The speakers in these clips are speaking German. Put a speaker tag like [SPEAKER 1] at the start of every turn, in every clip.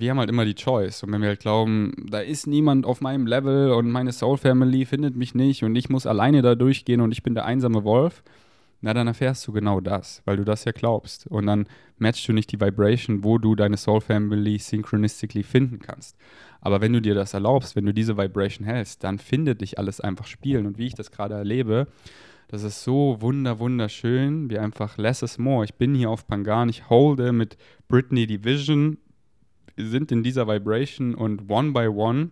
[SPEAKER 1] wir haben halt immer die Choice. Und wenn wir halt glauben, da ist niemand auf meinem Level und meine Soul Family findet mich nicht und ich muss alleine da durchgehen und ich bin der einsame Wolf, na dann erfährst du genau das, weil du das ja glaubst. Und dann matchst du nicht die Vibration, wo du deine Soul Family synchronistically finden kannst. Aber wenn du dir das erlaubst, wenn du diese Vibration hältst, dann findet dich alles einfach spielen. Und wie ich das gerade erlebe, das ist so wunder, wunderschön, wie einfach less is more. Ich bin hier auf Pangan, ich holde mit Britney die Vision, sind in dieser Vibration und one by one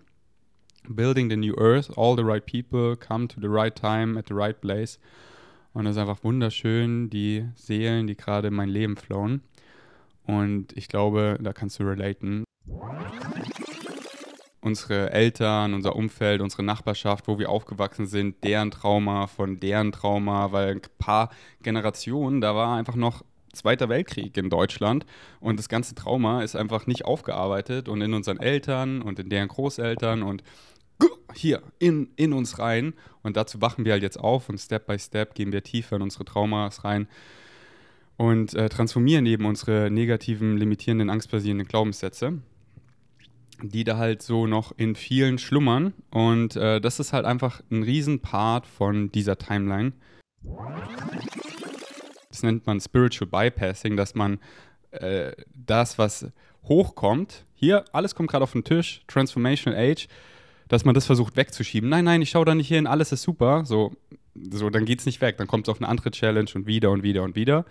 [SPEAKER 1] building the new earth, all the right people come to the right time at the right place. Und das ist einfach wunderschön, die Seelen, die gerade in mein Leben flowen. Und ich glaube, da kannst du relaten. Unsere Eltern, unser Umfeld, unsere Nachbarschaft, wo wir aufgewachsen sind, deren Trauma von deren Trauma, weil ein paar Generationen, da war einfach noch Zweiter Weltkrieg in Deutschland. Und das ganze Trauma ist einfach nicht aufgearbeitet und in unseren Eltern und in deren Großeltern und hier in, in uns rein. Und dazu wachen wir halt jetzt auf und Step by Step gehen wir tiefer in unsere Traumas rein und äh, transformieren eben unsere negativen, limitierenden, angstbasierenden Glaubenssätze, die da halt so noch in vielen schlummern. Und äh, das ist halt einfach ein Riesenpart von dieser Timeline das nennt man Spiritual Bypassing, dass man äh, das, was hochkommt, hier, alles kommt gerade auf den Tisch, Transformational Age, dass man das versucht wegzuschieben. Nein, nein, ich schaue da nicht hin, alles ist super. So, so dann es nicht weg. Dann kommt es auf eine andere Challenge und wieder und wieder und wieder,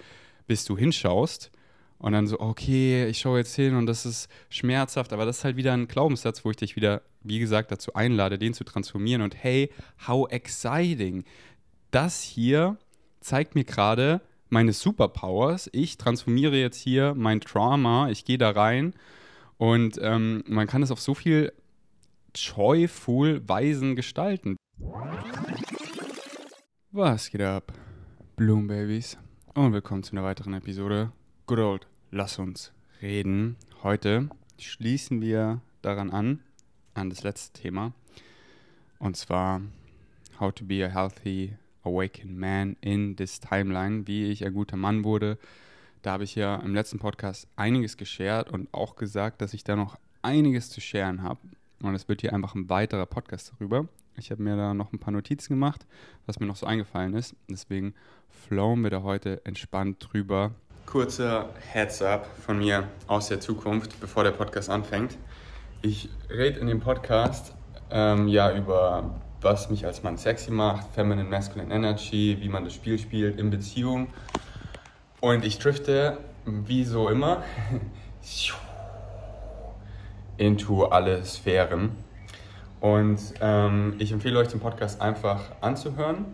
[SPEAKER 1] bis du hinschaust. Und dann so, okay, ich schaue jetzt hin und das ist schmerzhaft, aber das ist halt wieder ein Glaubenssatz, wo ich dich wieder, wie gesagt, dazu einlade, den zu transformieren. Und hey, how exciting! Das hier zeigt mir gerade, meine Superpowers. Ich transformiere jetzt hier mein Trauma, ich gehe da rein und ähm, man kann es auf so viel joyful Weisen gestalten. Was geht ab, Bloombabies? Und willkommen zu einer weiteren Episode. Good old, lass uns reden. Heute schließen wir daran an, an das letzte Thema. Und zwar, how to be a healthy Awaken Man in this Timeline, wie ich ein guter Mann wurde. Da habe ich ja im letzten Podcast einiges geshared und auch gesagt, dass ich da noch einiges zu sharen habe. Und es wird hier einfach ein weiterer Podcast darüber. Ich habe mir da noch ein paar Notizen gemacht, was mir noch so eingefallen ist. Deswegen flowen wir da heute entspannt drüber. Kurzer Heads-up von mir aus der Zukunft, bevor der Podcast anfängt. Ich rede in dem Podcast ähm, ja über was mich als Mann sexy macht, Feminine, Masculine Energy, wie man das Spiel spielt in Beziehung. Und ich drifte, wie so immer, into alle Sphären. Und ähm, ich empfehle euch den Podcast einfach anzuhören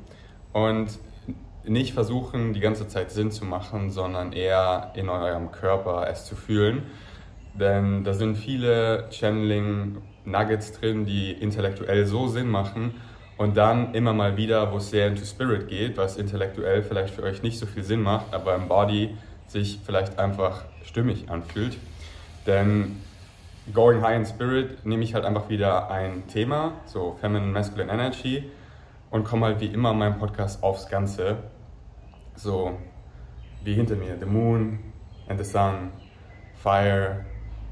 [SPEAKER 1] und nicht versuchen, die ganze Zeit Sinn zu machen, sondern eher in eurem Körper es zu fühlen. Denn da sind viele Channeling Nuggets drin, die intellektuell so Sinn machen und dann immer mal wieder, wo es sehr into Spirit geht, was intellektuell vielleicht für euch nicht so viel Sinn macht, aber im Body sich vielleicht einfach stimmig anfühlt. Denn Going High in Spirit nehme ich halt einfach wieder ein Thema, so Feminine Masculine Energy und komme halt wie immer in meinem Podcast aufs Ganze. So wie hinter mir, the moon and the sun, fire,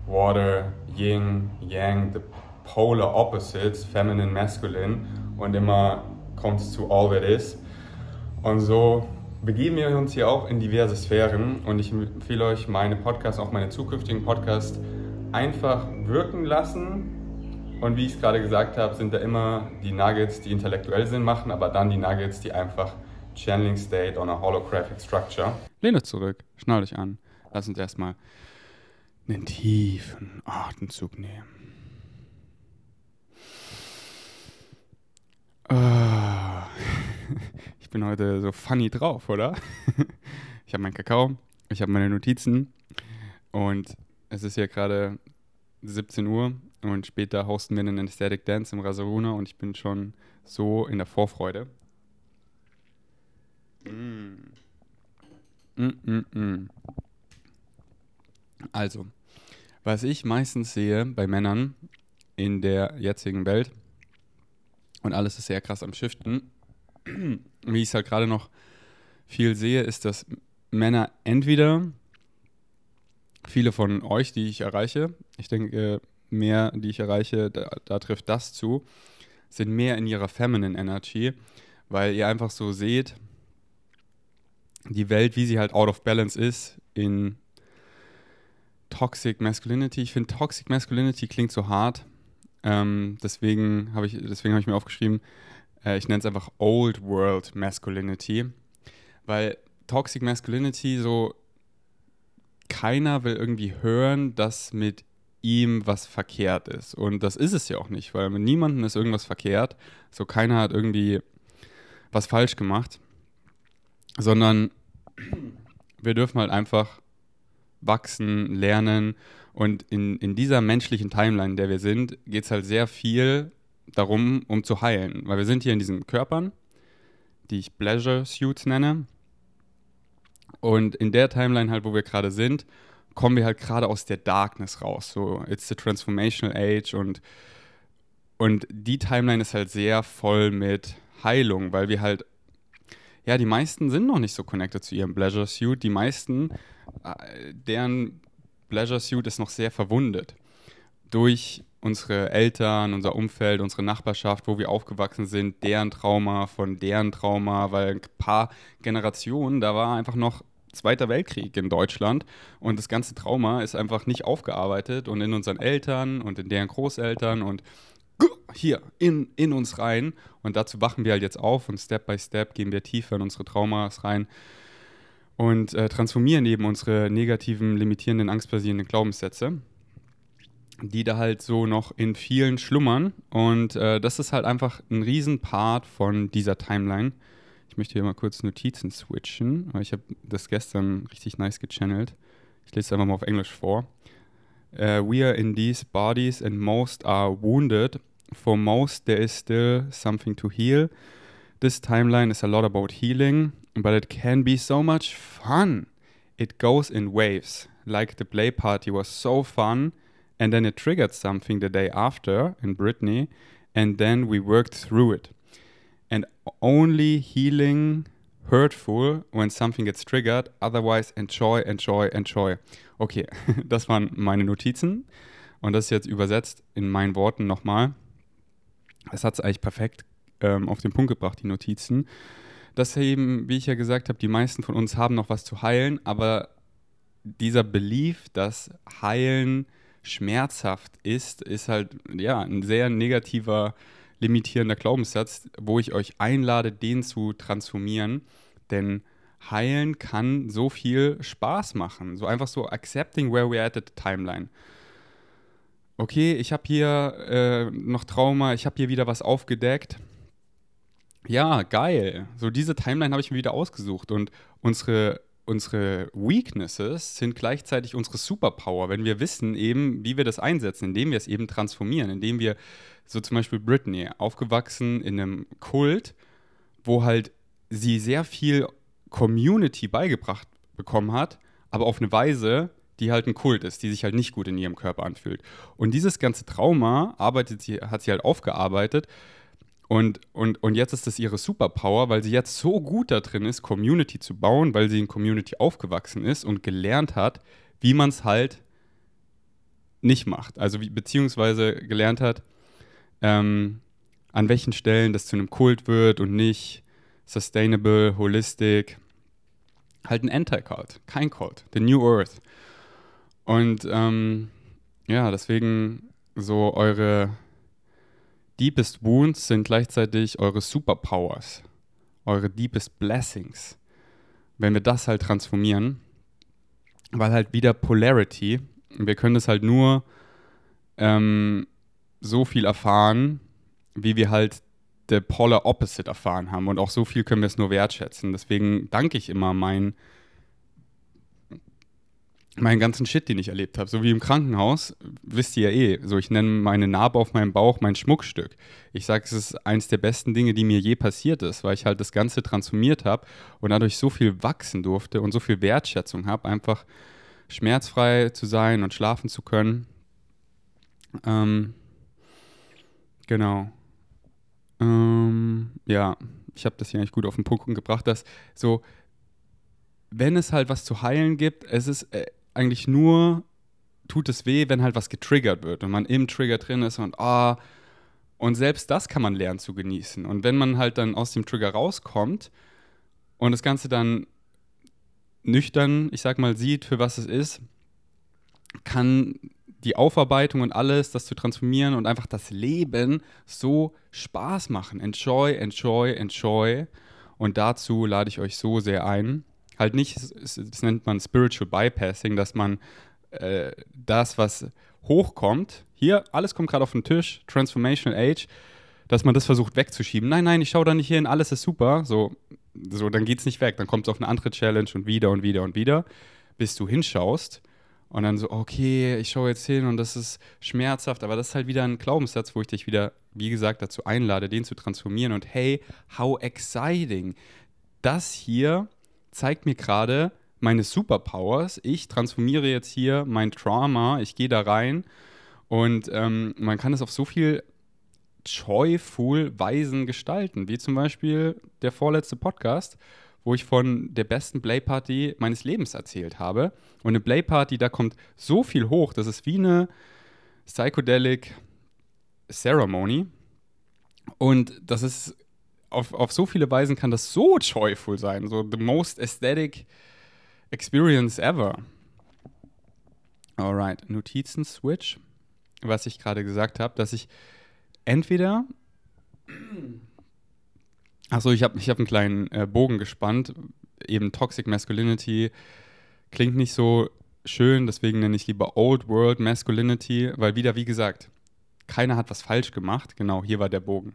[SPEAKER 1] water, yin, yang, the polar opposites, feminine, masculine und immer kommt es zu all that is. Und so begeben wir uns hier auch in diverse Sphären und ich empfehle euch meine Podcasts, auch meine zukünftigen Podcasts, einfach wirken lassen. Und wie ich es gerade gesagt habe, sind da immer die Nuggets, die intellektuell Sinn machen, aber dann die Nuggets, die einfach Channeling State on a Holographic Structure. Lehne zurück, schnall dich an. Lass uns erstmal einen tiefen Atemzug nehmen. Ich bin heute so funny drauf, oder? Ich habe meinen Kakao, ich habe meine Notizen und es ist ja gerade 17 Uhr und später hosten wir einen Anesthetic Dance im Rasaruna und ich bin schon so in der Vorfreude. Mm. Mm, mm, mm. Also, was ich meistens sehe bei Männern in der jetzigen Welt, und alles ist sehr krass am Shiften. Wie ich es halt gerade noch viel sehe, ist, dass Männer entweder viele von euch, die ich erreiche, ich denke, mehr, die ich erreiche, da, da trifft das zu, sind mehr in ihrer Feminine Energy, weil ihr einfach so seht, die Welt, wie sie halt out of balance ist, in Toxic Masculinity. Ich finde, Toxic Masculinity klingt so hart. Ähm, deswegen habe ich, hab ich mir aufgeschrieben, äh, ich nenne es einfach Old World Masculinity. Weil Toxic Masculinity so, keiner will irgendwie hören, dass mit ihm was verkehrt ist. Und das ist es ja auch nicht, weil mit niemandem ist irgendwas verkehrt. So keiner hat irgendwie was falsch gemacht. Sondern wir dürfen halt einfach wachsen, lernen. Und in, in dieser menschlichen Timeline, in der wir sind, geht es halt sehr viel darum, um zu heilen. Weil wir sind hier in diesen Körpern, die ich Pleasure Suits nenne. Und in der Timeline halt, wo wir gerade sind, kommen wir halt gerade aus der Darkness raus. So, it's the transformational age und, und die Timeline ist halt sehr voll mit Heilung, weil wir halt, ja, die meisten sind noch nicht so connected zu ihrem Pleasure Suit. Die meisten, äh, deren Pleasure Suit ist noch sehr verwundet. Durch unsere Eltern, unser Umfeld, unsere Nachbarschaft, wo wir aufgewachsen sind, deren Trauma von deren Trauma, weil ein paar Generationen, da war einfach noch Zweiter Weltkrieg in Deutschland und das ganze Trauma ist einfach nicht aufgearbeitet und in unseren Eltern und in deren Großeltern und hier in, in uns rein und dazu wachen wir halt jetzt auf und Step by Step gehen wir tiefer in unsere Traumas rein und äh, transformieren eben unsere negativen, limitierenden, angstbasierenden Glaubenssätze die da halt so noch in vielen schlummern. Und äh, das ist halt einfach ein Riesenpart von dieser Timeline. Ich möchte hier mal kurz Notizen switchen, weil ich habe das gestern richtig nice gechannelt. Ich lese es einfach mal auf Englisch vor. Uh, we are in these bodies and most are wounded. For most there is still something to heal. This timeline is a lot about healing, but it can be so much fun. It goes in waves. Like the play party was so fun and then it triggered something the day after in Brittany, and then we worked through it. And only healing hurtful when something gets triggered, otherwise enjoy, enjoy, enjoy. Okay, das waren meine Notizen und das ist jetzt übersetzt in meinen Worten nochmal. Es hat es eigentlich perfekt ähm, auf den Punkt gebracht, die Notizen. Dass eben, wie ich ja gesagt habe, die meisten von uns haben noch was zu heilen, aber dieser Belief, dass Heilen schmerzhaft ist, ist halt ja ein sehr negativer, limitierender Glaubenssatz, wo ich euch einlade, den zu transformieren. Denn heilen kann so viel Spaß machen. So einfach so accepting where we're at at the timeline. Okay, ich habe hier äh, noch Trauma, ich habe hier wieder was aufgedeckt. Ja, geil. So diese Timeline habe ich mir wieder ausgesucht und unsere unsere Weaknesses sind gleichzeitig unsere Superpower, wenn wir wissen eben, wie wir das einsetzen, indem wir es eben transformieren, indem wir, so zum Beispiel Britney, aufgewachsen in einem Kult, wo halt sie sehr viel Community beigebracht bekommen hat, aber auf eine Weise, die halt ein Kult ist, die sich halt nicht gut in ihrem Körper anfühlt. Und dieses ganze Trauma arbeitet sie, hat sie halt aufgearbeitet und, und, und jetzt ist das ihre Superpower, weil sie jetzt so gut da drin ist, Community zu bauen, weil sie in Community aufgewachsen ist und gelernt hat, wie man es halt nicht macht. Also wie, beziehungsweise gelernt hat, ähm, an welchen Stellen das zu einem Kult wird und nicht sustainable, holistic. Halt ein Anti-Cult, kein Cult, the New Earth. Und ähm, ja, deswegen so eure Deepest Wounds sind gleichzeitig eure Superpowers, eure Deepest Blessings. Wenn wir das halt transformieren, weil halt wieder Polarity, wir können das halt nur ähm, so viel erfahren, wie wir halt der Polar Opposite erfahren haben. Und auch so viel können wir es nur wertschätzen. Deswegen danke ich immer meinen meinen ganzen Shit, den ich erlebt habe. So wie im Krankenhaus, wisst ihr ja eh. So, ich nenne meine Narbe auf meinem Bauch mein Schmuckstück. Ich sage, es ist eines der besten Dinge, die mir je passiert ist, weil ich halt das Ganze transformiert habe und dadurch so viel wachsen durfte und so viel Wertschätzung habe, einfach schmerzfrei zu sein und schlafen zu können. Ähm, genau. Ähm, ja, ich habe das hier eigentlich gut auf den Punkt gebracht, dass so, wenn es halt was zu heilen gibt, es ist, äh,
[SPEAKER 2] eigentlich nur, tut es weh, wenn halt was getriggert wird und man im Trigger drin ist und ah, und selbst das kann man lernen zu genießen. Und wenn man halt dann aus dem Trigger rauskommt und das Ganze dann nüchtern, ich sag mal, sieht, für was es ist, kann die Aufarbeitung und alles, das zu transformieren und einfach das Leben so Spaß machen. Enjoy, enjoy, enjoy. Und dazu lade ich euch so sehr ein. Halt nicht, das nennt man Spiritual Bypassing, dass man äh, das, was hochkommt, hier, alles kommt gerade auf den Tisch, Transformational Age, dass man das versucht wegzuschieben. Nein, nein, ich schaue da nicht hin, alles ist super. So, so dann es nicht weg. Dann kommt es auf eine andere Challenge und wieder und wieder und wieder, bis du hinschaust und dann so, okay, ich schaue jetzt hin und das ist schmerzhaft, aber das ist halt wieder ein Glaubenssatz, wo ich dich wieder, wie gesagt, dazu einlade, den zu transformieren. Und hey, how exciting! Das hier zeigt mir gerade meine Superpowers. Ich transformiere jetzt hier mein Trauma, ich gehe da rein und ähm, man kann es auf so viel joyful Weisen gestalten, wie zum Beispiel der vorletzte Podcast wo ich von der besten Playparty meines Lebens erzählt habe. Und eine Playparty, da kommt so viel hoch, das ist wie eine Psychedelic Ceremony. Und das ist auf, auf so viele Weisen kann das so joyful sein. So the most aesthetic experience ever. Alright, Notizen-Switch. Was ich gerade gesagt habe, dass ich entweder Achso, ich habe ich hab einen kleinen äh, Bogen gespannt. Eben Toxic Masculinity klingt nicht so schön, deswegen nenne ich lieber Old World Masculinity, weil wieder, wie gesagt, keiner hat was falsch gemacht. Genau, hier war der Bogen.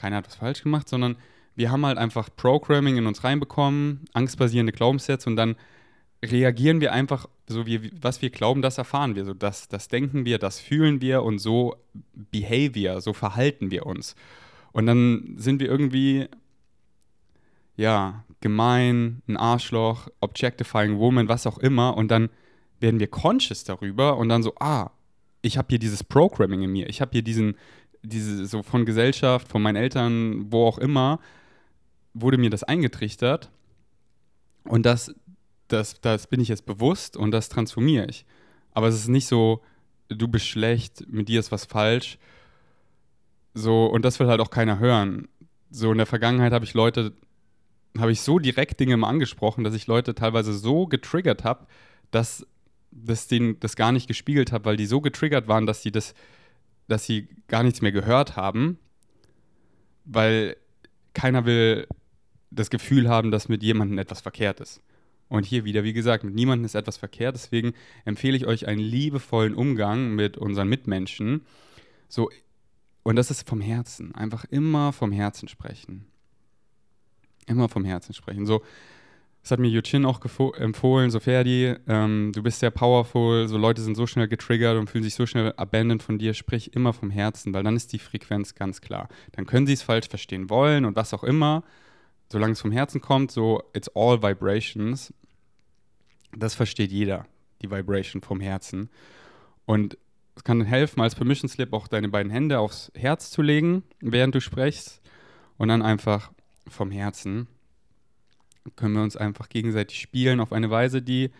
[SPEAKER 2] Keiner hat was falsch gemacht, sondern wir haben halt einfach Programming in uns reinbekommen, angstbasierende Glaubenssätze und dann reagieren wir einfach so, wie was wir glauben, das erfahren wir. So, das, das denken wir, das fühlen wir und so behavior, so verhalten wir uns. Und dann sind wir irgendwie, ja, gemein, ein Arschloch, objectifying woman, was auch immer. Und dann werden wir conscious darüber und dann so, ah, ich habe hier dieses Programming in mir. Ich habe hier diesen, diese, so von Gesellschaft, von meinen Eltern, wo auch immer, wurde mir das eingetrichtert. Und das, das, das bin ich jetzt bewusst und das transformiere ich. Aber es ist nicht so, du bist schlecht, mit dir ist was falsch so, und das will halt auch keiner hören. So, in der Vergangenheit habe ich Leute, habe ich so direkt Dinge mal angesprochen, dass ich Leute teilweise so getriggert habe, dass das denen das gar nicht gespiegelt habe, weil die so getriggert waren, dass sie das, dass sie gar nichts mehr gehört haben, weil keiner will das Gefühl haben, dass mit jemandem etwas verkehrt ist. Und hier wieder, wie gesagt, mit niemandem ist etwas verkehrt. Deswegen empfehle ich euch einen liebevollen Umgang mit unseren Mitmenschen. So und das ist vom Herzen. Einfach immer vom Herzen sprechen. Immer vom Herzen sprechen. So, das hat mir Yuchin auch empfohlen, so Ferdi, ähm, du bist sehr powerful, so Leute sind so schnell getriggert und fühlen sich so schnell abandoned von dir, sprich immer vom Herzen, weil dann ist die Frequenz ganz klar. Dann können sie es falsch verstehen wollen und was auch immer, solange es vom Herzen kommt, so it's all vibrations, das versteht jeder, die Vibration vom Herzen. Und es kann helfen, als Permission Slip auch deine beiden Hände aufs Herz zu legen, während du sprichst. Und dann einfach vom Herzen können wir uns einfach gegenseitig spielen auf eine Weise, die,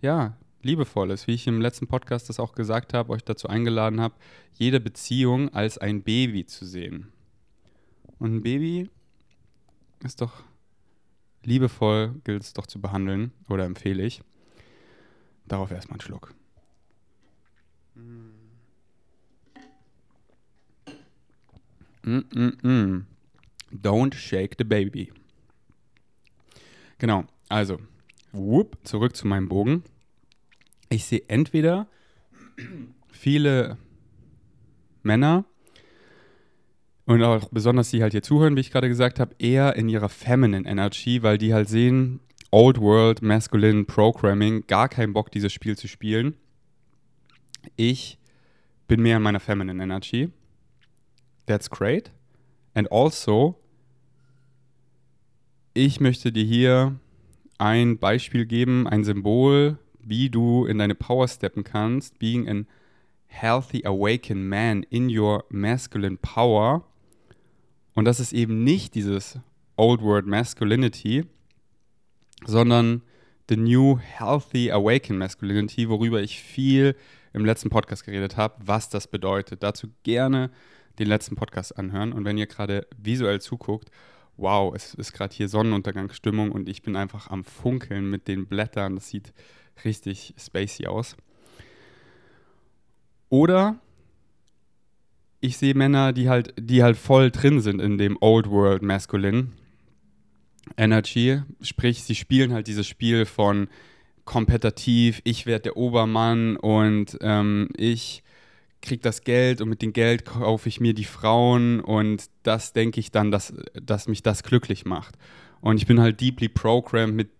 [SPEAKER 2] ja, liebevoll ist. Wie ich im letzten Podcast das auch gesagt habe, euch dazu eingeladen habe, jede Beziehung als ein Baby zu sehen. Und ein Baby ist doch liebevoll, gilt es doch zu behandeln, oder empfehle ich. Darauf erstmal einen Schluck. Mm -mm -mm. Don't shake the baby. Genau, also, whoop, zurück zu meinem Bogen. Ich sehe entweder viele Männer und auch besonders die halt hier zuhören, wie ich gerade gesagt habe, eher in ihrer Feminine Energy, weil die halt sehen, Old World Masculine Programming, gar keinen Bock, dieses Spiel zu spielen. Ich bin mehr in meiner Feminine Energy that's great. And also, ich möchte dir hier ein Beispiel geben, ein Symbol, wie du in deine Power steppen kannst, being a healthy awakened man in your masculine power. Und das ist eben nicht dieses Old World Masculinity, sondern The New Healthy Awakened Masculinity, worüber ich viel im letzten Podcast geredet habe, was das bedeutet. Dazu gerne den letzten Podcast anhören. Und wenn ihr gerade visuell zuguckt, wow, es ist gerade hier Sonnenuntergangsstimmung und ich bin einfach am Funkeln mit den Blättern. Das sieht richtig spacey aus. Oder ich sehe Männer, die halt, die halt voll drin sind in dem Old World Masculine Energy. Sprich, sie spielen halt dieses Spiel von kompetitiv, ich werde der Obermann und ähm, ich kriege das Geld und mit dem Geld kaufe ich mir die Frauen und das denke ich dann, dass, dass mich das glücklich macht. Und ich bin halt deeply programmed mit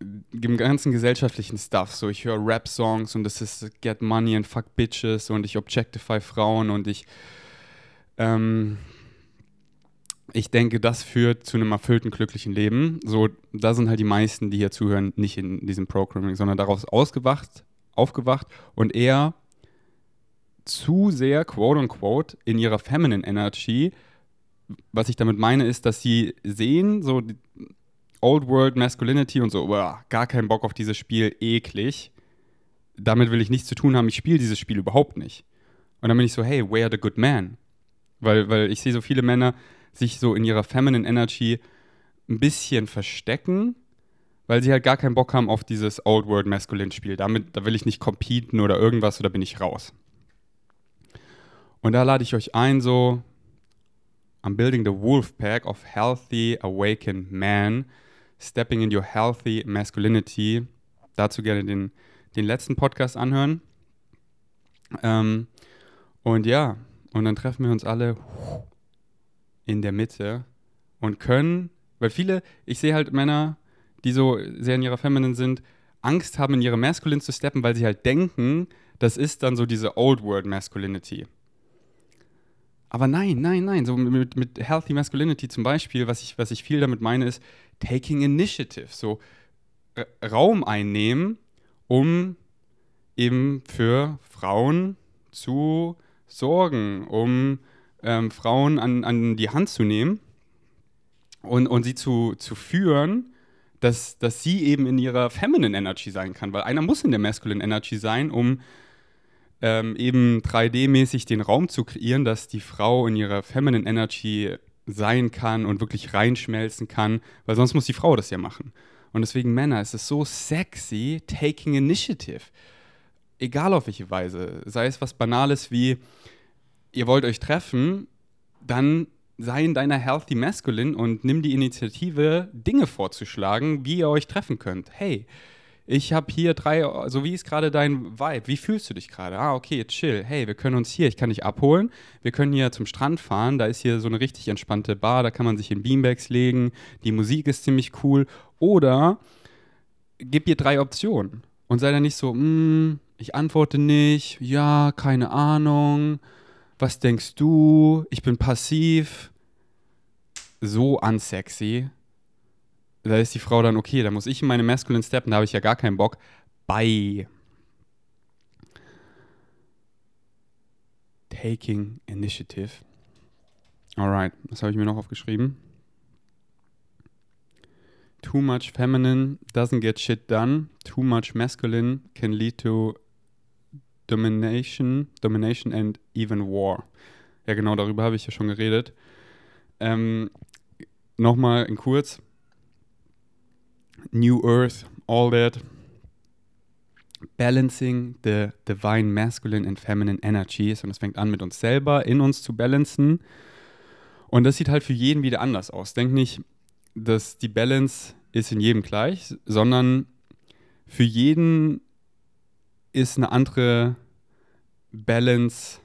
[SPEAKER 2] dem ganzen gesellschaftlichen Stuff. So, ich höre Rap-Songs und das ist Get Money and Fuck Bitches und ich objectify Frauen und ich ähm, ich denke, das führt zu einem erfüllten, glücklichen Leben. So, da sind halt die meisten, die hier zuhören, nicht in diesem Programming, sondern daraus ausgewacht, aufgewacht und eher zu sehr, quote unquote, in ihrer Feminine Energy. Was ich damit meine, ist, dass sie sehen, so Old World Masculinity und so, boah, gar keinen Bock auf dieses Spiel, eklig. Damit will ich nichts zu tun haben, ich spiele dieses Spiel überhaupt nicht. Und dann bin ich so, hey, where the good man? Weil, weil ich sehe so viele Männer, sich so in ihrer Feminine Energy ein bisschen verstecken, weil sie halt gar keinen Bock haben auf dieses Old World Masculine Spiel. Damit, da will ich nicht competen oder irgendwas oder bin ich raus. Und da lade ich euch ein, so, I'm building the wolf pack of healthy, awakened men, stepping in your healthy masculinity. Dazu gerne den, den letzten Podcast anhören. Ähm, und ja, und dann treffen wir uns alle in der Mitte und können, weil viele, ich sehe halt Männer, die so sehr in ihrer Feminine sind, Angst haben, in ihre Masculine zu steppen, weil sie halt denken, das ist dann so diese Old World Masculinity. Aber nein, nein, nein, so mit, mit Healthy Masculinity zum Beispiel, was ich, was ich viel damit meine, ist Taking Initiative, so Raum einnehmen, um eben für Frauen zu sorgen, um ähm, Frauen an, an die Hand zu nehmen und, und sie zu, zu führen, dass, dass sie eben in ihrer Feminine Energy sein kann. Weil einer muss in der Masculine Energy sein, um ähm, eben 3D-mäßig den Raum zu kreieren, dass die Frau in ihrer Feminine Energy sein kann und wirklich reinschmelzen kann, weil sonst muss die Frau das ja machen. Und deswegen Männer, es ist so sexy, taking initiative. Egal auf welche Weise. Sei es was Banales wie, ihr wollt euch treffen, dann sei in deiner Healthy Masculine und nimm die Initiative, Dinge vorzuschlagen, wie ihr euch treffen könnt. Hey, ich habe hier drei, so wie ist gerade dein Vibe? Wie fühlst du dich gerade? Ah, okay, chill. Hey, wir können uns hier, ich kann dich abholen. Wir können hier zum Strand fahren. Da ist hier so eine richtig entspannte Bar. Da kann man sich in Beanbags legen. Die Musik ist ziemlich cool. Oder gib ihr drei Optionen und sei dann nicht so, mm, ich antworte nicht, ja, keine Ahnung was denkst du? Ich bin passiv. So unsexy. Da ist die Frau dann, okay, da muss ich in meine Masculine steppen, da habe ich ja gar keinen Bock. Bye. Taking Initiative. Alright, was habe ich mir noch aufgeschrieben? Too much feminine doesn't get shit done. Too much masculine can lead to Domination, Domination and Even War. Ja, genau, darüber habe ich ja schon geredet. Ähm, Nochmal in kurz. New Earth, all that. Balancing the divine masculine and feminine energies. Und es fängt an mit uns selber, in uns zu balancen. Und das sieht halt für jeden wieder anders aus. Denk nicht, dass die Balance ist in jedem gleich, sondern für jeden ist eine andere Balance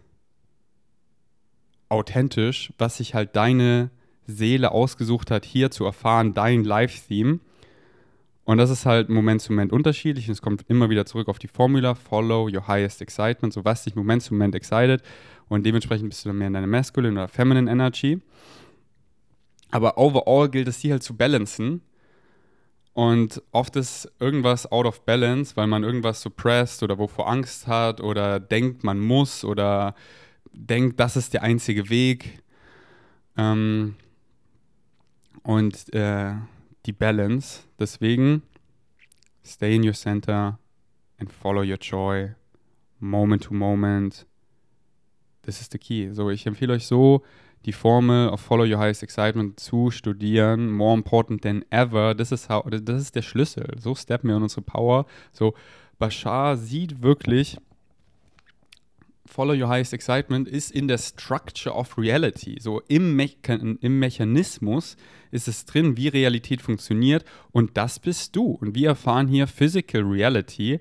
[SPEAKER 2] authentisch, was sich halt deine Seele ausgesucht hat, hier zu erfahren, dein Live-Theme. Und das ist halt Moment zu Moment unterschiedlich. Und es kommt immer wieder zurück auf die Formula: Follow your highest excitement. So was dich Moment zu Moment excited. Und dementsprechend bist du dann mehr in deiner Masculine oder Feminine Energy. Aber overall gilt es, die halt zu balancen und oft ist irgendwas out of balance, weil man irgendwas suppressed oder wovor Angst hat oder denkt, man muss oder denkt, das ist der einzige Weg. Ähm, und äh, die Balance. Deswegen, stay in your center and follow your joy, moment to moment. Das ist the key. So, ich empfehle euch so, die Formel of Follow Your Highest Excitement zu studieren. More important than ever. Das ist, how, das ist der Schlüssel. So steppen wir in unsere Power. So, Bashar sieht wirklich, Follow Your Highest Excitement ist in der Structure of Reality. So im, Me im Mechanismus ist es drin, wie Realität funktioniert. Und das bist du. Und wir erfahren hier Physical Reality.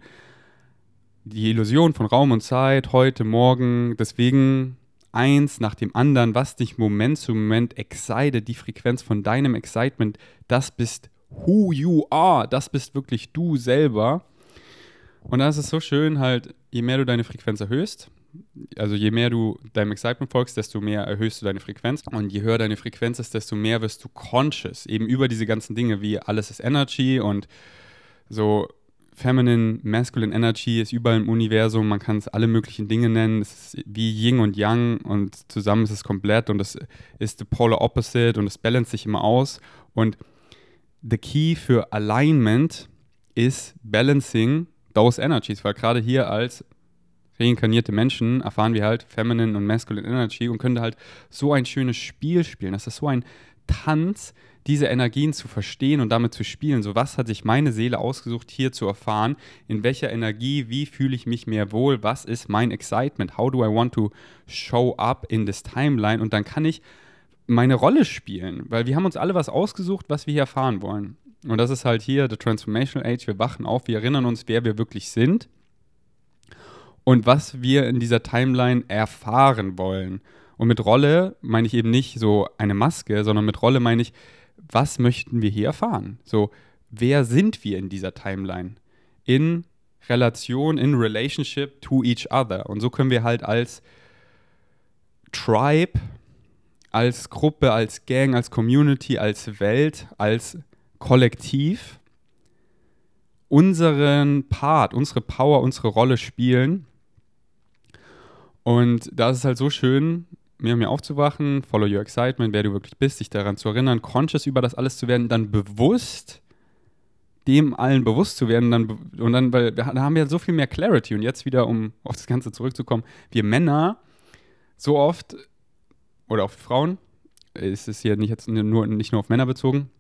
[SPEAKER 2] Die Illusion von Raum und Zeit, heute, morgen. Deswegen eins nach dem anderen, was dich Moment zu Moment excited, die Frequenz von deinem Excitement, das bist who you are, das bist wirklich du selber. Und da ist so schön, halt, je mehr du deine Frequenz erhöhst, also je mehr du deinem Excitement folgst, desto mehr erhöhst du deine Frequenz. Und je höher deine Frequenz ist, desto mehr wirst du conscious, eben über diese ganzen Dinge wie alles ist Energy und so Feminine, Masculine Energy ist überall im Universum, man kann es alle möglichen Dinge nennen, es ist wie Yin und Yang und zusammen ist es komplett und es ist the polar opposite und es balance sich immer aus. Und the key für Alignment ist balancing those energies, weil gerade hier als reinkarnierte Menschen erfahren wir halt Feminine und Masculine Energy und können da halt so ein schönes Spiel spielen. Das ist so ein Tanz, diese Energien zu verstehen und damit zu spielen. So, was hat sich meine Seele ausgesucht, hier zu erfahren? In welcher Energie, wie fühle ich mich mehr wohl? Was ist mein Excitement? How do I want to show up in this timeline? Und dann kann ich meine Rolle spielen, weil wir haben uns alle was ausgesucht, was wir hier erfahren wollen. Und das ist halt hier The Transformational Age. Wir wachen auf, wir erinnern uns, wer wir wirklich sind und was wir in dieser Timeline erfahren wollen. Und mit Rolle meine ich eben nicht so eine Maske, sondern mit Rolle meine ich, was möchten wir hier erfahren? So, wer sind wir in dieser Timeline? In Relation, in Relationship to each other. Und so können wir halt als Tribe, als Gruppe, als Gang, als Community, als Welt, als Kollektiv unseren Part, unsere Power, unsere Rolle spielen. Und da ist es halt so schön, und mehr aufzuwachen, follow your excitement, wer du wirklich bist, dich daran zu erinnern, conscious über das alles zu werden, dann bewusst dem allen bewusst zu werden, dann, und dann, weil da haben wir so viel mehr Clarity. Und jetzt wieder, um auf das Ganze zurückzukommen, wir Männer so oft, oder auch Frauen, ist es hier nicht jetzt nur, nicht nur auf Männer bezogen,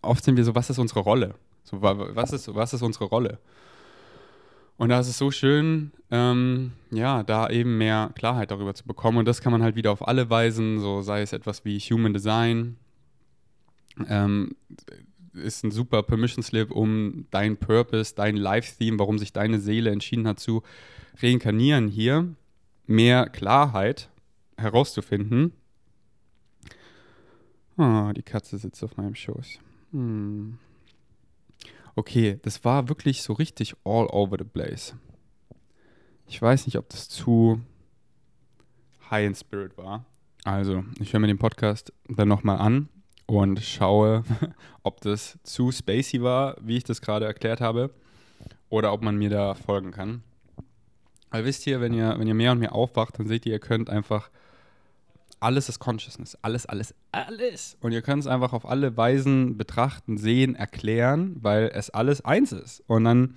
[SPEAKER 2] oft sind wir so, was ist unsere Rolle? So, was, ist, was ist unsere Rolle? Und da ist es so schön, ähm, ja, da eben mehr Klarheit darüber zu bekommen. Und das kann man halt wieder auf alle Weisen, so sei es etwas wie Human Design, ähm, ist ein super Permission Slip, um dein Purpose, dein Life-Theme, warum sich deine Seele entschieden hat zu reinkarnieren hier, mehr Klarheit herauszufinden. Ah, die Katze sitzt auf meinem Schoß. Hm. Okay, das war wirklich so richtig all over the place. Ich weiß nicht, ob das zu high in spirit war. Also, ich höre mir den Podcast dann nochmal an und schaue, ob das zu spacey war, wie ich das gerade erklärt habe, oder ob man mir da folgen kann. Weil wisst ihr, wenn ihr, wenn ihr mehr und mehr aufwacht, dann seht ihr, ihr könnt einfach alles ist Consciousness. Alles, alles, alles. Und ihr könnt es einfach auf alle Weisen betrachten, sehen, erklären, weil es alles eins ist. Und dann,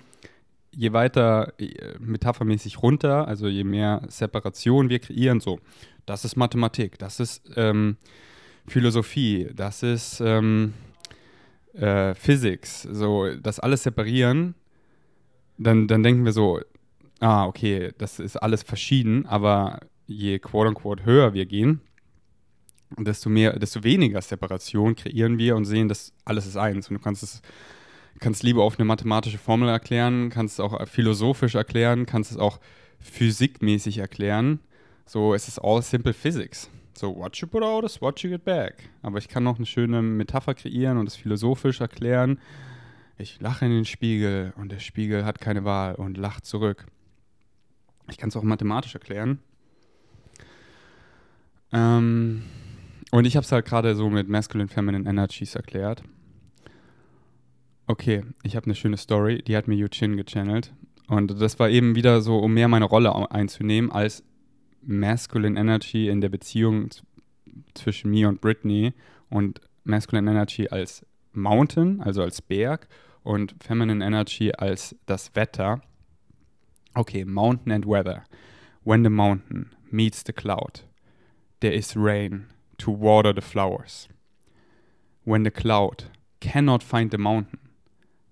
[SPEAKER 2] je weiter äh, metaphermäßig runter, also je mehr Separation wir kreieren, so, das ist Mathematik, das ist ähm, Philosophie, das ist ähm, äh, Physics, so, das alles separieren, dann, dann denken wir so, ah, okay, das ist alles verschieden, aber je quote unquote höher wir gehen, desto mehr, desto weniger Separation kreieren wir und sehen, dass alles ist eins. Und du kannst es kannst lieber auf eine mathematische Formel erklären, kannst es auch philosophisch erklären, kannst es auch physikmäßig erklären. So, es ist all simple physics. So, what you put out is what you get back. Aber ich kann noch eine schöne Metapher kreieren und es philosophisch erklären. Ich lache in den Spiegel und der Spiegel hat keine Wahl und lacht zurück. Ich kann es auch mathematisch erklären. Ähm, und ich habe es halt gerade so mit Masculine Feminine Energies erklärt. Okay, ich habe eine schöne Story, die hat mir Yu Chin gechannelt. Und das war eben wieder so, um mehr meine Rolle einzunehmen als Masculine Energy in der Beziehung zwischen mir und Britney und Masculine Energy als Mountain, also als Berg, und Feminine Energy als das Wetter. Okay, Mountain and Weather. When the mountain meets the cloud, there is rain to water the flowers. When the cloud cannot find the mountain,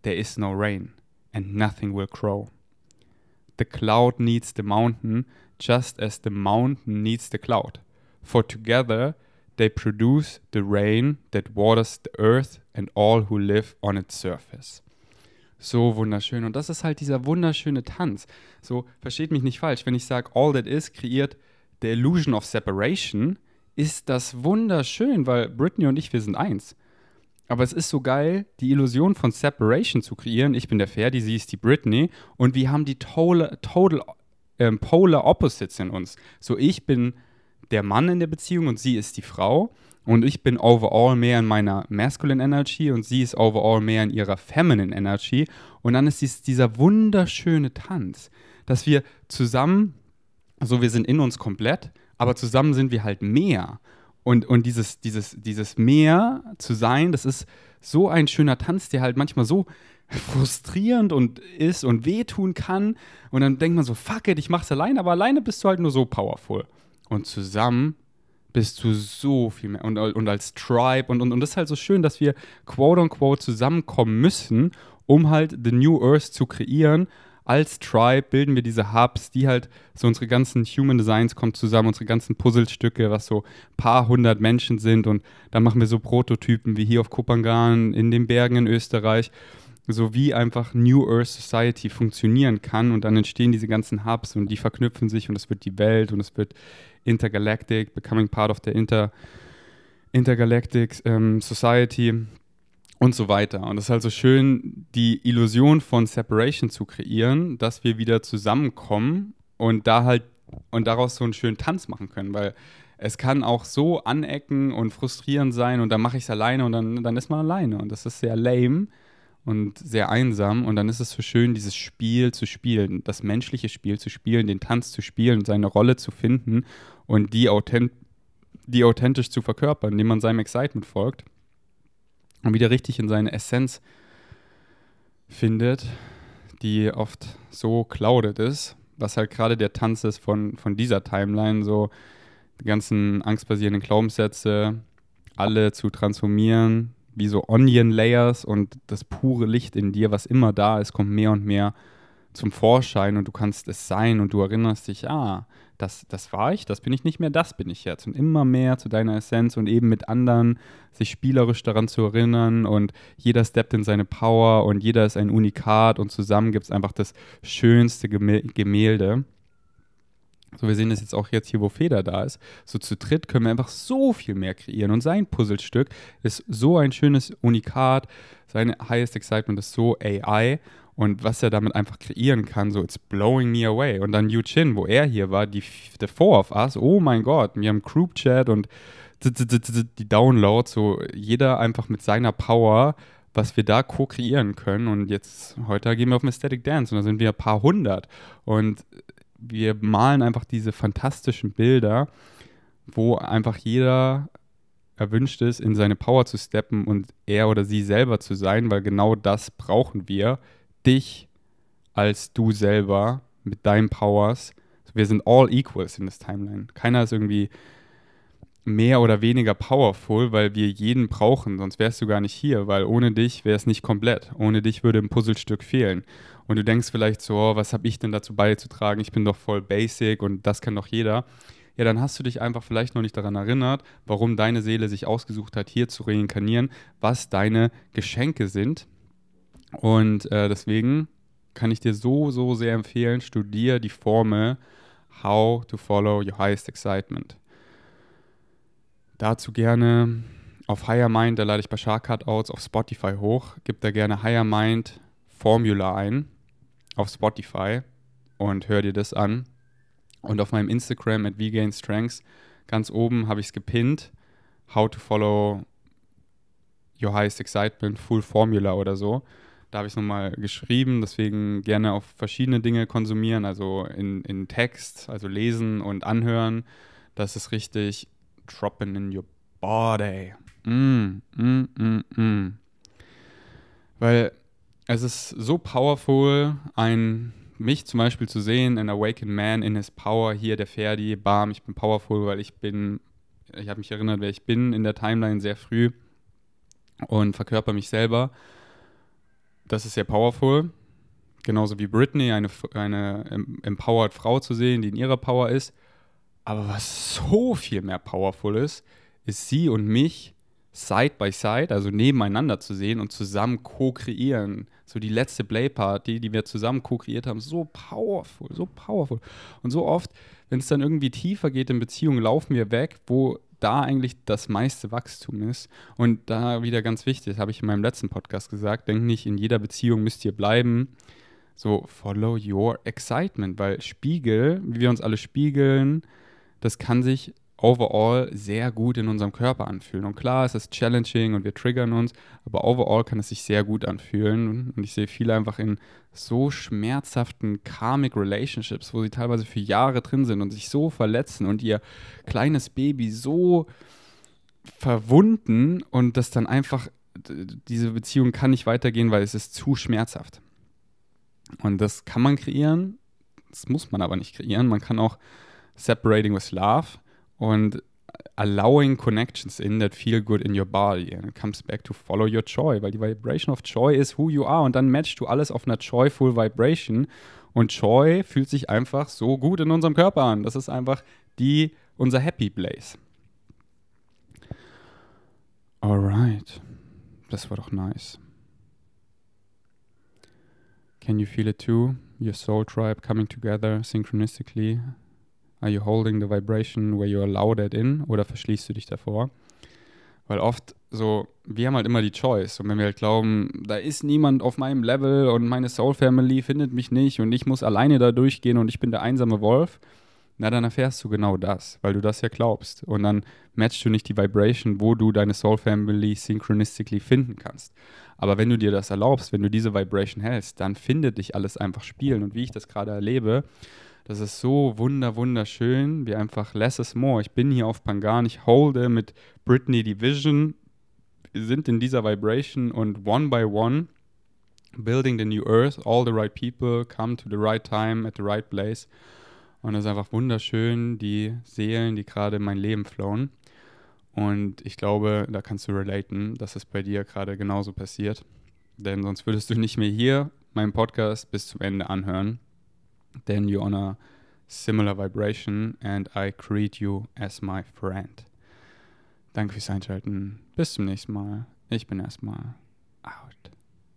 [SPEAKER 2] there is no rain and nothing will grow. The cloud needs the mountain just as the mountain needs the cloud, for together they produce the rain that waters the earth and all who live on its surface. So wunderschön. Und das ist halt dieser wunderschöne Tanz. So, versteht mich nicht falsch, wenn ich sage, all that is kreiert the illusion of separation, ist das wunderschön, weil Britney und ich, wir sind eins. Aber es ist so geil, die Illusion von Separation zu kreieren. Ich bin der Ferdi, sie ist die Britney. Und wir haben die total, total ähm, Polar Opposites in uns. So, ich bin der Mann in der Beziehung und sie ist die Frau. Und ich bin overall mehr in meiner Masculine Energy und sie ist overall mehr in ihrer Feminine Energy. Und dann ist dies, dieser wunderschöne Tanz, dass wir zusammen, so wir sind in uns komplett, aber zusammen sind wir halt mehr. Und, und dieses, dieses, dieses Mehr zu sein, das ist so ein schöner Tanz, der halt manchmal so frustrierend und ist und wehtun kann. Und dann denkt man so, fuck it, ich mach's alleine, aber alleine bist du halt nur so powerful. Und zusammen bist du so viel mehr. Und, und als Tribe. Und, und, und das ist halt so schön, dass wir quote unquote zusammenkommen müssen, um halt The New Earth zu kreieren. Als Tribe bilden wir diese Hubs, die halt so unsere ganzen Human Designs kommen zusammen, unsere ganzen Puzzlestücke, was so paar hundert Menschen sind. Und dann machen wir so Prototypen wie hier auf Kopangan, in den Bergen in Österreich. So wie einfach New Earth Society funktionieren kann. Und dann entstehen diese ganzen Hubs und die verknüpfen sich und es wird die Welt und es wird Intergalactic, becoming part of the Inter, Intergalactic ähm, Society und so weiter. Und es ist halt so schön, die Illusion von Separation zu kreieren, dass wir wieder zusammenkommen und da halt und daraus so einen schönen Tanz machen können, weil es kann auch so anecken und frustrierend sein und dann mache ich es alleine und dann, dann ist man alleine und das ist sehr lame und sehr einsam. Und dann ist es so schön, dieses Spiel zu spielen, das menschliche Spiel zu spielen, den Tanz zu spielen, seine Rolle zu finden und die, authent die authentisch zu verkörpern, indem man seinem Excitement folgt und wieder richtig in seine Essenz findet, die oft so clouded ist, was halt gerade der Tanz ist von, von dieser Timeline, so die ganzen angstbasierenden Glaubenssätze, alle zu transformieren, wie so Onion Layers und das pure Licht in dir, was immer da ist, kommt mehr und mehr zum Vorschein und du kannst es sein und du erinnerst dich, ah, das, das war ich, das bin ich nicht mehr, das bin ich jetzt. Und immer mehr zu deiner Essenz und eben mit anderen sich spielerisch daran zu erinnern und jeder steppt in seine Power und jeder ist ein Unikat und zusammen gibt es einfach das schönste Gemälde. So, wir sehen das jetzt auch jetzt hier, wo Feder da ist. So zu dritt können wir einfach so viel mehr kreieren. Und sein Puzzlestück ist so ein schönes Unikat. Sein Highest Excitement ist so AI. Und was er damit einfach kreieren kann, so it's blowing me away. Und dann Yu Chin, wo er hier war, die The Four of Us, oh mein Gott, wir haben Group Chat und die Downloads, so jeder einfach mit seiner Power, was wir da co-kreieren können. Und jetzt, heute gehen wir auf Aesthetic Dance und da sind wir ein paar hundert. Und wir malen einfach diese fantastischen Bilder, wo einfach jeder erwünscht ist, in seine Power zu steppen und er oder sie selber zu sein, weil genau das brauchen wir. Dich als du selber mit deinen Powers. Wir sind all equals in this Timeline. Keiner ist irgendwie mehr oder weniger powerful, weil wir jeden brauchen, sonst wärst du gar nicht hier, weil ohne dich wäre es nicht komplett. Ohne dich würde ein Puzzlestück fehlen. Und du denkst vielleicht so, oh, was habe ich denn dazu beizutragen? Ich bin doch voll basic und das kann doch jeder. Ja, dann hast du dich einfach vielleicht noch nicht daran erinnert, warum deine Seele sich ausgesucht hat, hier zu reinkarnieren, was deine Geschenke sind. Und äh, deswegen kann ich dir so, so sehr empfehlen, studier die Formel How to Follow Your Highest Excitement. Dazu gerne auf Higher Mind, da lade ich Bashar Cutouts auf Spotify hoch. Gib da gerne Higher Mind Formula ein auf Spotify und hör dir das an. Und auf meinem Instagram at VGain Strengths ganz oben habe ich es gepinnt. How to follow your highest excitement, full formula oder so. Da habe ich es nochmal geschrieben, deswegen gerne auf verschiedene Dinge konsumieren, also in, in Text, also lesen und anhören. Das ist richtig dropping in your body. Mm, mm, mm, mm. Weil es ist so powerful, ein mich zum Beispiel zu sehen, ein awakened man in his power, hier der Ferdi, bam, ich bin powerful, weil ich bin, ich habe mich erinnert, wer ich bin in der Timeline sehr früh und verkörper mich selber. Das ist sehr powerful. Genauso wie Britney, eine, eine empowered Frau zu sehen, die in ihrer Power ist. Aber was so viel mehr powerful ist, ist sie und mich side by side, also nebeneinander zu sehen und zusammen co-kreieren. So die letzte Play-Party, die wir zusammen co-kreiert haben, so powerful, so powerful. Und so oft, wenn es dann irgendwie tiefer geht in Beziehungen, laufen wir weg, wo da eigentlich das meiste Wachstum ist. Und da wieder ganz wichtig, das habe ich in meinem letzten Podcast gesagt, denk nicht, in jeder Beziehung müsst ihr bleiben. So, follow your excitement, weil Spiegel, wie wir uns alle spiegeln, das kann sich overall sehr gut in unserem Körper anfühlen. Und klar, es ist challenging und wir triggern uns, aber overall kann es sich sehr gut anfühlen. Und ich sehe viele einfach in so schmerzhaften karmic Relationships, wo sie teilweise für Jahre drin sind und sich so verletzen und ihr kleines Baby so verwunden und das dann einfach, diese Beziehung kann nicht weitergehen, weil es ist zu schmerzhaft. Und das kann man kreieren, das muss man aber nicht kreieren. Man kann auch separating with love und allowing connections in that feel good in your body. And it comes back to follow your joy, weil die Vibration of Joy ist who you are und dann matchst du alles auf einer joyful Vibration und Joy fühlt sich einfach so gut in unserem Körper an. Das ist einfach die, unser Happy Place. Alright. Das war doch nice. Can you feel it too? Your soul tribe coming together synchronistically Are you holding the vibration where you allow that in oder verschließt du dich davor? Weil oft so, wir haben halt immer die Choice. Und wenn wir halt glauben, da ist niemand auf meinem Level und meine Soul Family findet mich nicht und ich muss alleine da durchgehen und ich bin der einsame Wolf, na dann erfährst du genau das, weil du das ja glaubst. Und dann matchst du nicht die Vibration, wo du deine Soul Family synchronistically finden kannst. Aber wenn du dir das erlaubst, wenn du diese Vibration hältst, dann findet dich alles einfach spielen. Und wie ich das gerade erlebe, das ist so wunder, wunderschön, wie einfach less is more. Ich bin hier auf Pangan, ich holde mit Britney die Vision. Wir sind in dieser Vibration und one by one building the new earth, all the right people come to the right time at the right place. Und es ist einfach wunderschön, die Seelen, die gerade in mein Leben flowen. Und ich glaube, da kannst du relaten, dass es bei dir gerade genauso passiert. Denn sonst würdest du nicht mehr hier meinen Podcast bis zum Ende anhören then you're on a similar vibration and I greet you as my friend. Danke fürs Einschalten. Bis zum nächsten Mal. Ich bin erstmal out.